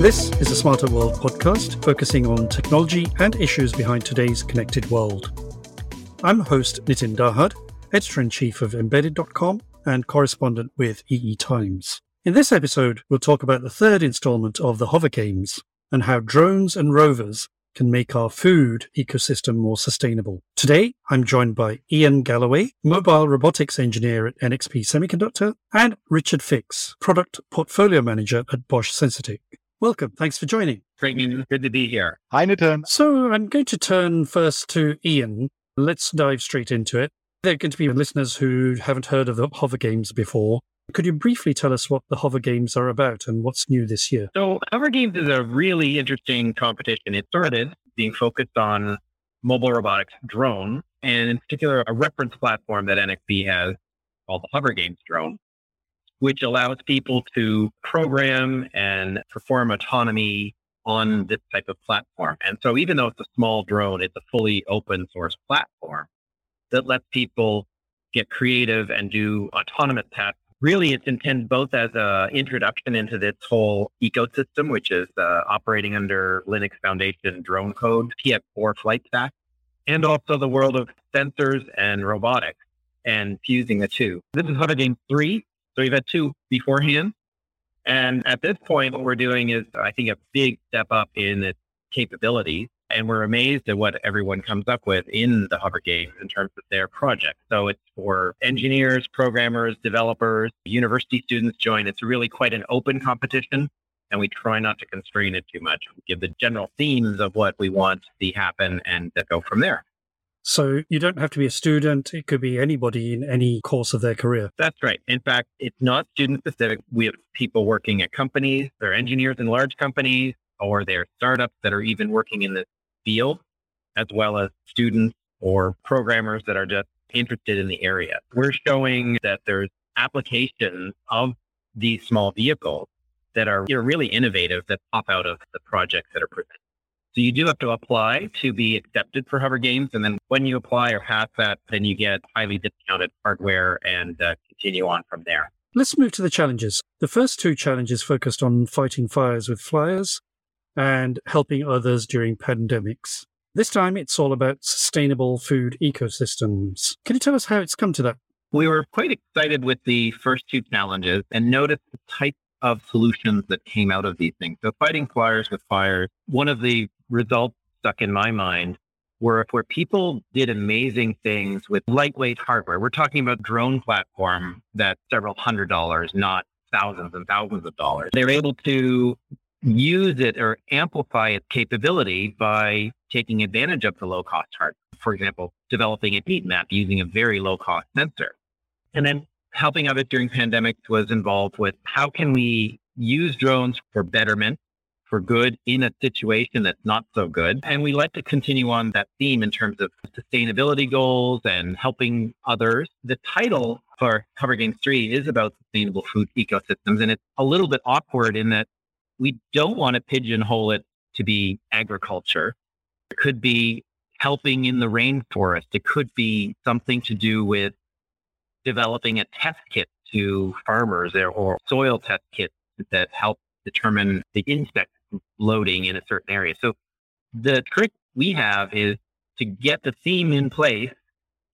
This is a Smarter World podcast focusing on technology and issues behind today's connected world. I'm host Nitin Dahad, editor in chief of embedded.com and correspondent with EE Times. In this episode, we'll talk about the third installment of the Hover Games and how drones and rovers can make our food ecosystem more sustainable. Today, I'm joined by Iain Galloway, mobile robotics engineer at NXP Semiconductor, and Richard Fix, product portfolio manager at Bosch Sensortec. Welcome. Thanks for joining. Great. Good to be here. Hi, Nitin. So I'm going to turn first to Iain. Let's dive straight into it. There are going to be listeners who haven't heard of the Hover Games before. Could you briefly tell us what the Hover Games are about and what's new this year? So, Hover Games is a really interesting competition. It started being focused on mobile robotics drone, and in particular, a reference platform that NXP has called the Hover Games drone, which allows people to program and perform autonomy on this type of platform. And so, even though it's a small drone, it's a fully open source platform that lets people get creative and do autonomous tasks really it's intended both as an introduction into this whole ecosystem, which is uh, operating under Linux Foundation drone code, PX4 flight stack, and also the world of sensors and robotics and fusing the two. This is Hover Game 3. So we've had two beforehand. And at this point, what we're doing is, I think, a big step up in its capabilities and we're amazed at what everyone comes up with in the Hover Games in terms of their project. So it's for engineers, programmers, developers, university students join. It's really quite an open competition, and we try not to constrain it too much. We give the general themes of what we want to see happen and go from there. So you don't have to be a student. It could be anybody in any course of their career. That's right. In fact, it's not student specific. We have people working at companies, they're engineers in large companies, or they're startups that are even working in this field, as well as students or programmers that are just interested in the area. We're showing that there's applications of these small vehicles that are you know, really innovative that pop out of the projects that are presented. So you do have to apply to be accepted for Hover Games. And then when you apply or pass that, then you get highly discounted hardware and uh, continue on from there. Let's move to the challenges. The first two challenges focused on fighting fires with flyers and helping others during pandemics. This time it's all about sustainable food ecosystems. Can you tell us how it's come to that? We were quite excited with the first two challenges and noticed the type of solutions that came out of these things. So fighting fires with fires, one of the results stuck in my mind were where people did amazing things with lightweight hardware. We're talking about drone platform that's several hundred dollars, not thousands and thousands of dollars. They're able to use it or amplify its capability by taking advantage of the low cost hardware. For example, developing a heat map using a very low cost sensor. And then helping others during pandemics was involved with how can we use drones for betterment, for good in a situation that's not so good. And we like to continue on that theme in terms of sustainability goals and helping others. The title for Hover Games 3 is about sustainable food ecosystems. And it's a little bit awkward in that we don't want to pigeonhole it to be agriculture. It could be helping in the rainforest. It could be something to do with developing a test kit to farmers or soil test kits that help determine the insect loading in a certain area. So the trick we have is to get the theme in place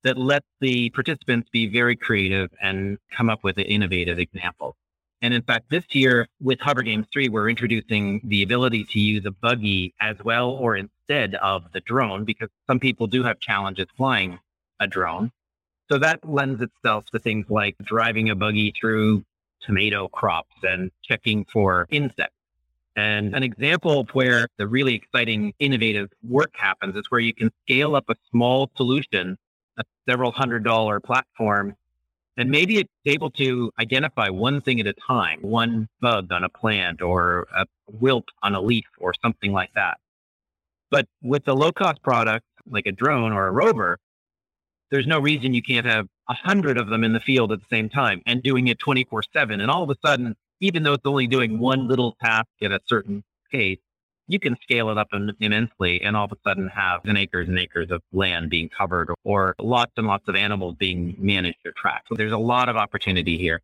that lets the participants be very creative and come up with an innovative examples. And in fact, this year with Hover Games 3, we're introducing the ability to use a buggy as well or instead of the drone because some people do have challenges flying a drone. So that lends itself to things like driving a buggy through tomato crops and checking for insects. And an example where the really exciting, innovative work happens is where you can scale up a small solution, a several hundred dollar platform and maybe it's able to identify one thing at a time, one bug on a plant or a wilt on a leaf or something like that. But with a low cost product like a drone or a rover, there's no reason you can't have a hundred of them in the field at the same time and doing it 24 seven. And all of a sudden, even though it's only doing one little task at a certain pace, you can scale it up immensely and all of a sudden have an acres and acres of land being covered or lots and lots of animals being managed or tracked. So there's a lot of opportunity here.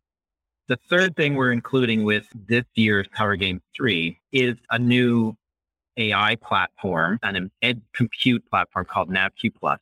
The third thing we're including with this year's Hover Game 3 is a new AI platform and an edge compute platform called NavQ Plus.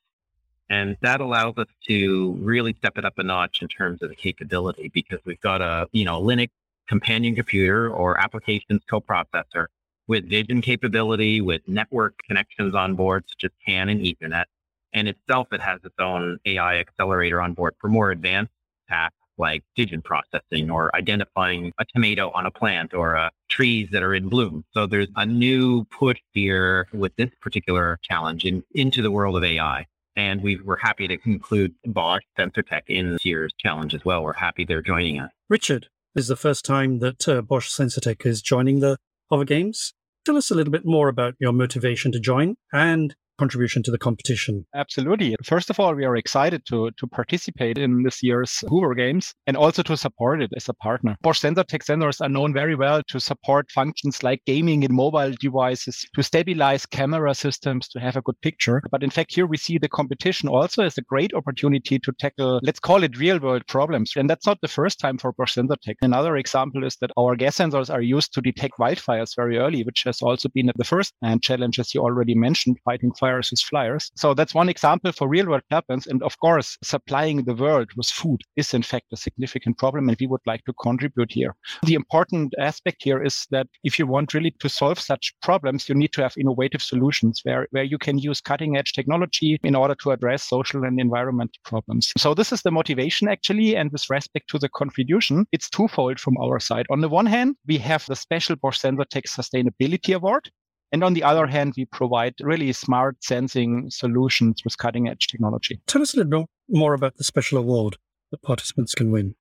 And that allows us to really step it up a notch in terms of the capability because we've got a, you know, Linux companion computer or applications coprocessor with vision capability, with network connections on board, such as CAN and Ethernet. And itself, it has its own AI accelerator on board for more advanced tasks like vision processing or identifying a tomato on a plant or uh, trees that are in bloom. So there's a new push here with this particular challenge in, into the world of AI. And we were happy to include Bosch Sensortec in this year's challenge as well. We're happy they're joining us. Richard, this is the first time that uh, Bosch Sensortec is joining the Hover Games. Tell us a little bit more about your motivation to join and contribution to the competition? Absolutely. First of all, we are excited to, to participate in this year's Hover Games and also to support it as a partner. Bosch Sensortec sensors are known very well to support functions like gaming in mobile devices, to stabilize camera systems, to have a good picture. But in fact, here we see the competition also as a great opportunity to tackle, let's call it real world problems. And that's not the first time for Bosch Sensortec. Another example is that our gas sensors are used to detect wildfires very early, which has also been the first and challenge, as you already mentioned, fighting versus flyers. So that's one example for real world problems. And of course, supplying the world with food is in fact a significant problem. And we would like to contribute here. The important aspect here is that if you want really to solve such problems, you need to have innovative solutions where, where you can use cutting edge technology in order to address social and environmental problems. So this is the motivation actually. And with respect to the contribution, it's twofold from our side. On the one hand, we have the special Bosch Sensortec Sustainability Award, and on the other hand, we provide really smart sensing solutions with cutting edge technology. Tell us a little more about the special award that participants can win.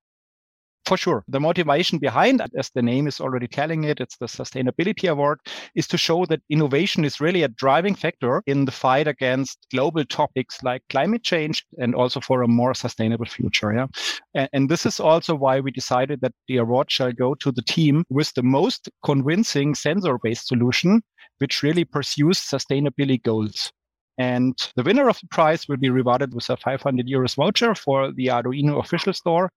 For sure. The motivation behind, as the name is already telling it, it's the Sustainability Award, is to show that innovation is really a driving factor in the fight against global topics like climate change and also for a more sustainable future. Yeah. And, and this is also why we decided that the award shall go to the team with the most convincing sensor based solution, which really pursues sustainability goals. And the winner of the prize will be rewarded with a 500 euros voucher for the Arduino official store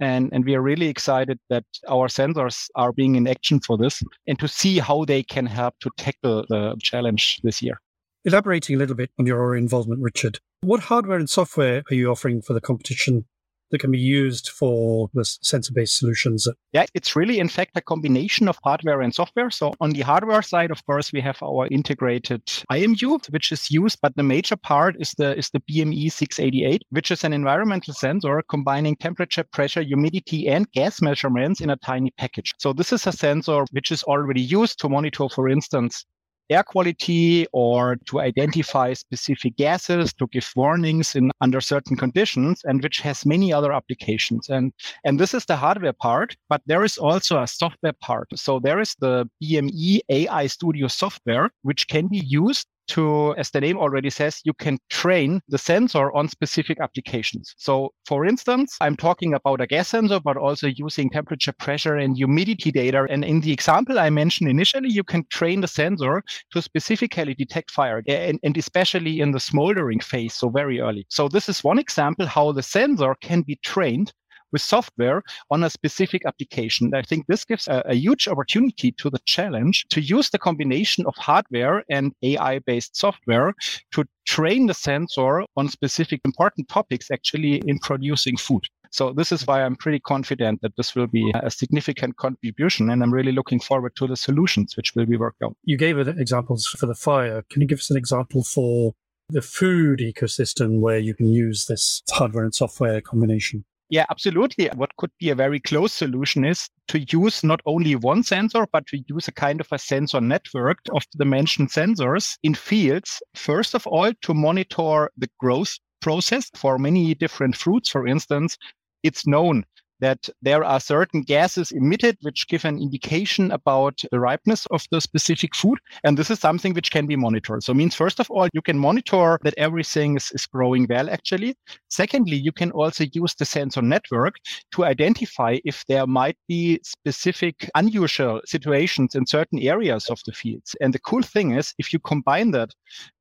and, and we are really excited that our sensors are being in action for this and to see how they can help to tackle the challenge this year. Elaborating a little bit on your involvement, Richard, what hardware and software are you offering for the competition that can be used for the sensor-based solutions? Yeah, it's really in fact a combination of hardware and software. So on the hardware side, of course, we have our integrated IMU, which is used, but the major part is the is the BME 688, which is an environmental sensor combining temperature, pressure, humidity, and gas measurements in a tiny package. So this is a sensor which is already used to monitor, for instance, air quality or to identify specific gases, to give warnings in under certain conditions, and which has many other applications. And, and this is the hardware part, but there is also a software part. So there is the BME AI Studio software, which can be used to, as the name already says, you can train the sensor on specific applications. So for instance, I'm talking about a gas sensor, but also using temperature, pressure and humidity data. And in the example I mentioned initially, you can train the sensor to specifically detect fire and, and especially in the smoldering phase. So very early. So this is one example how the sensor can be trained with software on a specific application. I think this gives a, a huge opportunity to the challenge to use the combination of hardware and AI based software to train the sensor on specific important topics actually in producing food. So this is why I'm pretty confident that this will be a significant contribution. And I'm really looking forward to the solutions which will be worked out. You gave examples for the fire. Can you give us an example for the food ecosystem where you can use this hardware and software combination? Yeah, absolutely. What could be a very close solution is to use not only one sensor, but to use a kind of a sensor network of the mentioned sensors in fields. First of all, to monitor the growth process for many different fruits. For instance, it's known that there are certain gases emitted which give an indication about the ripeness of the specific food. And this is something which can be monitored. So means first of all, you can monitor that everything is, is growing well actually. Secondly, you can also use the sensor network to identify if there might be specific unusual situations in certain areas of the fields. And the cool thing is if you combine that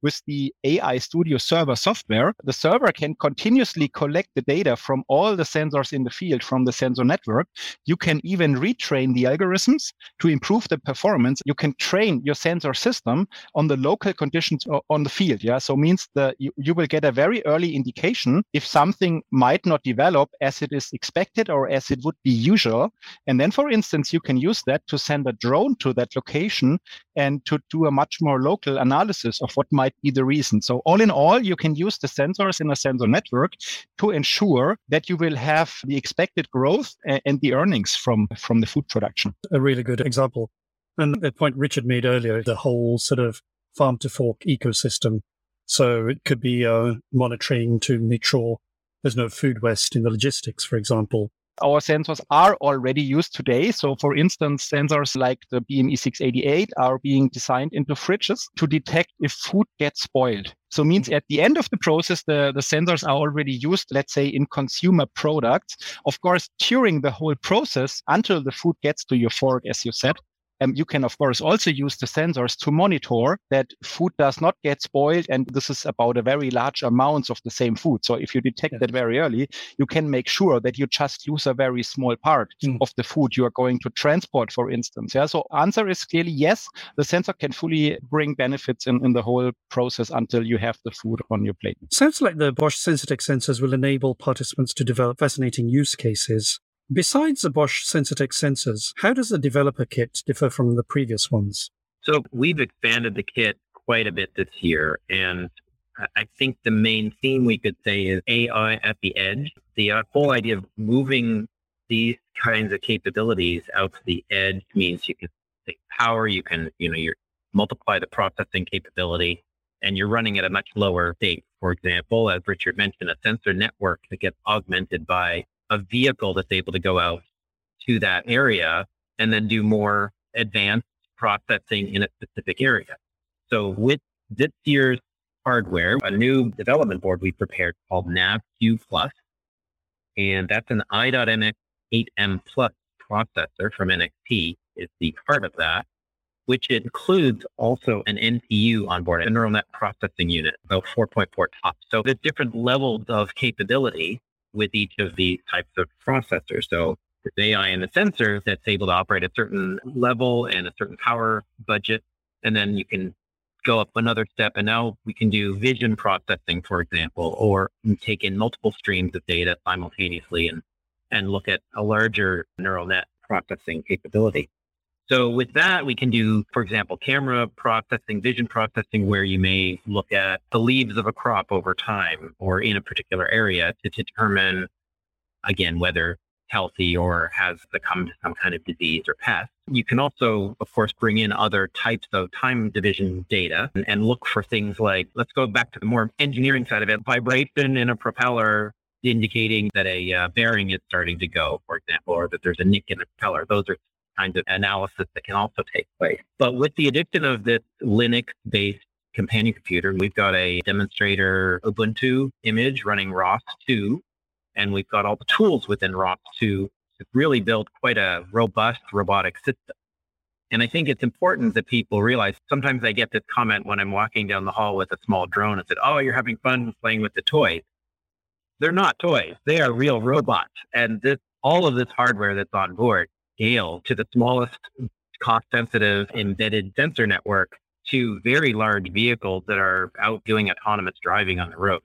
with the AI Studio server software, the server can continuously collect the data from all the sensors in the field, from the sensor network, you can even retrain the algorithms to improve the performance. You can train your sensor system on the local conditions on the field. Yeah. So means that you, you will get a very early indication if something might not develop as it is expected or as it would be usual. And then, for instance, you can use that to send a drone to that location and to do a much more local analysis of what might be the reason. So all in all, you can use the sensors in a sensor network to ensure that you will have the expected growth and the earnings from, from the food production. A really good example. And the point Richard made earlier, the whole sort of farm to fork ecosystem. So it could be uh, monitoring to make sure there's no food waste in the logistics, for example. Our sensors are already used today. So, for instance, sensors like the BME 688 are being designed into fridges to detect if food gets spoiled. So means at the end of the process, the, the sensors are already used, let's say, in consumer products. Of course, during the whole process, until the food gets to your fork, as you said, um, you can, of course, also use the sensors to monitor that food does not get spoiled. And this is about a very large amounts of the same food. So if you detect that very early, you can make sure that you just use a very small part mm. of the food you are going to transport, for instance. Yeah. So answer is clearly yes, the sensor can fully bring benefits in, in the whole process until you have the food on your plate. Sounds like the Bosch Sensortec sensors will enable participants to develop fascinating use cases Besides the Bosch Sensortec sensors, how does the developer kit differ from the previous ones? So we've expanded the kit quite a bit this year. And I think the main theme we could say is AI at the edge. The uh, whole idea of moving these kinds of capabilities out to the edge means you can take power, you can, you know, you multiply the processing capability, and you're running at a much lower state. For example, as Richard mentioned, a sensor network that gets augmented by a vehicle that's able to go out to that area and then do more advanced processing in a specific area. So with this year's hardware, a new development board we prepared called NavQ Plus, and that's an i.MX 8M Plus processor from NXP is the part of that, which includes also an NPU on board, a neural net processing unit, about 4.4 TOPS. So there's different levels of capability with each of these types of processors. So the AI and the sensor that's able to operate a certain level and a certain power budget. And then you can go up another step and now we can do vision processing, for example, or take in multiple streams of data simultaneously and, and look at a larger neural net processing capability. So with that, we can do, for example, camera processing, vision processing, where you may look at the leaves of a crop over time or in a particular area to determine, again, whether healthy or has succumbed to some kind of disease or pest. You can also, of course, bring in other types of time division data and, and look for things like, let's go back to the more engineering side of it, vibration in a propeller indicating that a uh, bearing is starting to go, for example, or that there's a nick in the propeller. Those are kinds of analysis that can also take place. But with the addition of this Linux based companion computer, we've got a demonstrator Ubuntu image running ROS 2, and we've got all the tools within ROS 2 to really build quite a robust robotic system. And I think it's important that people realize sometimes I get this comment when I'm walking down the hall with a small drone and said, Oh, you're having fun playing with the toys. They're not toys. They are real robots. And this, all of this hardware that's on board scale to the smallest cost sensitive embedded sensor network to very large vehicles that are out doing autonomous driving on the road.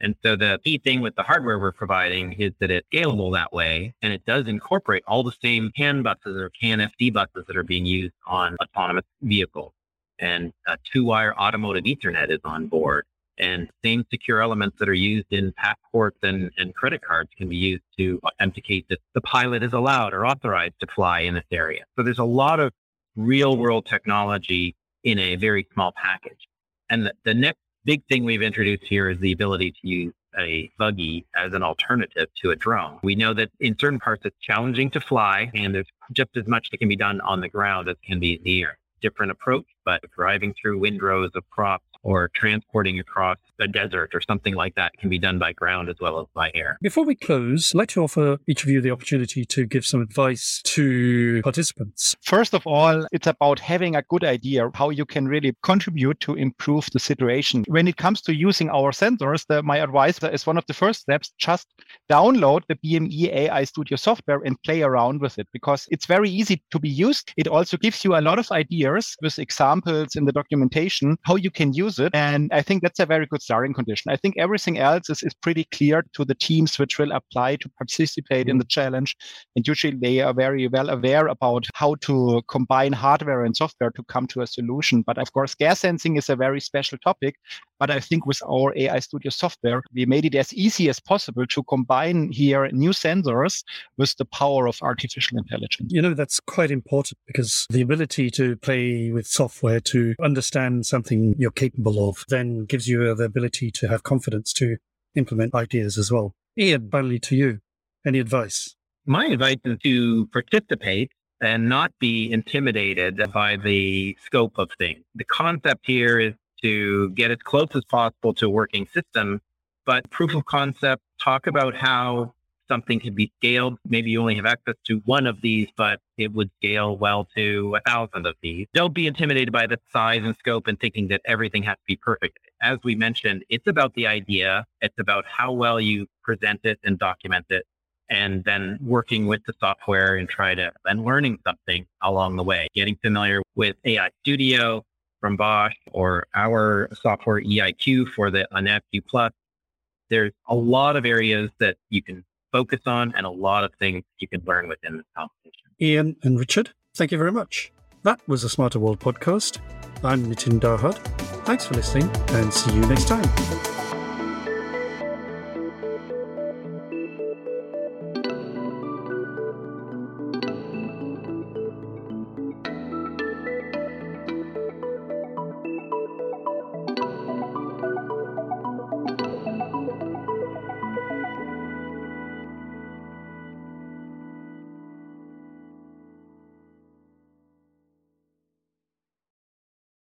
And so the key thing with the hardware we're providing is that it's scalable that way. And it does incorporate all the same CAN buses or CAN FD buses that are being used on autonomous vehicles. And a two wire automotive ethernet is on board and same secure elements that are used in passports and, and credit cards can be used to authenticate that the pilot is allowed or authorized to fly in this area. So there's a lot of real world technology in a very small package. And the, the next big thing we've introduced here is the ability to use a buggy as an alternative to a drone. We know that in certain parts it's challenging to fly and there's just as much that can be done on the ground as can be in the air. Different approach, but driving through windrows of crops or transporting across a desert or something like that can be done by ground as well as by air. Before we close, I'd like to offer each of you the opportunity to give some advice to participants. First of all, it's about having a good idea how you can really contribute to improve the situation. When it comes to using our sensors, the, my advice is one of the first steps, just download the BME AI Studio software and play around with it because it's very easy to be used. It also gives you a lot of ideas with examples in the documentation how you can use it. And I think that's a very good starting condition. I think everything else is, is pretty clear to the teams which will apply to participate in mm-hmm. the challenge. And usually they are very well aware about how to combine hardware and software to come to a solution. But of course, gas sensing is a very special topic. But I think with our AI Studio software, we made it as easy as possible to combine here new sensors with the power of artificial intelligence. You know, that's quite important because the ability to play with software to understand something you're capable of then gives you the ability to have confidence to implement ideas as well. Iain, finally to you. Any advice? My advice is to participate and not be intimidated by the scope of things. The concept here is to get as close as possible to a working system, but proof of concept, talk about how something can be scaled. Maybe you only have access to one of these, but it would scale well to a thousand of these. Don't be intimidated by the size and scope and thinking that everything has to be perfect. As we mentioned, it's about the idea. It's about how well you present it and document it. And then working with the software and try to, and learning something along the way, getting familiar with AI Studio from Bosch or our software EIQ for the NavQ Plus. There's a lot of areas that you can focus on and a lot of things you can learn within this competition. Iain and Richard, thank you very much. That was a Smarter World podcast. I'm Nitin Dahad. Thanks for listening and see you next time.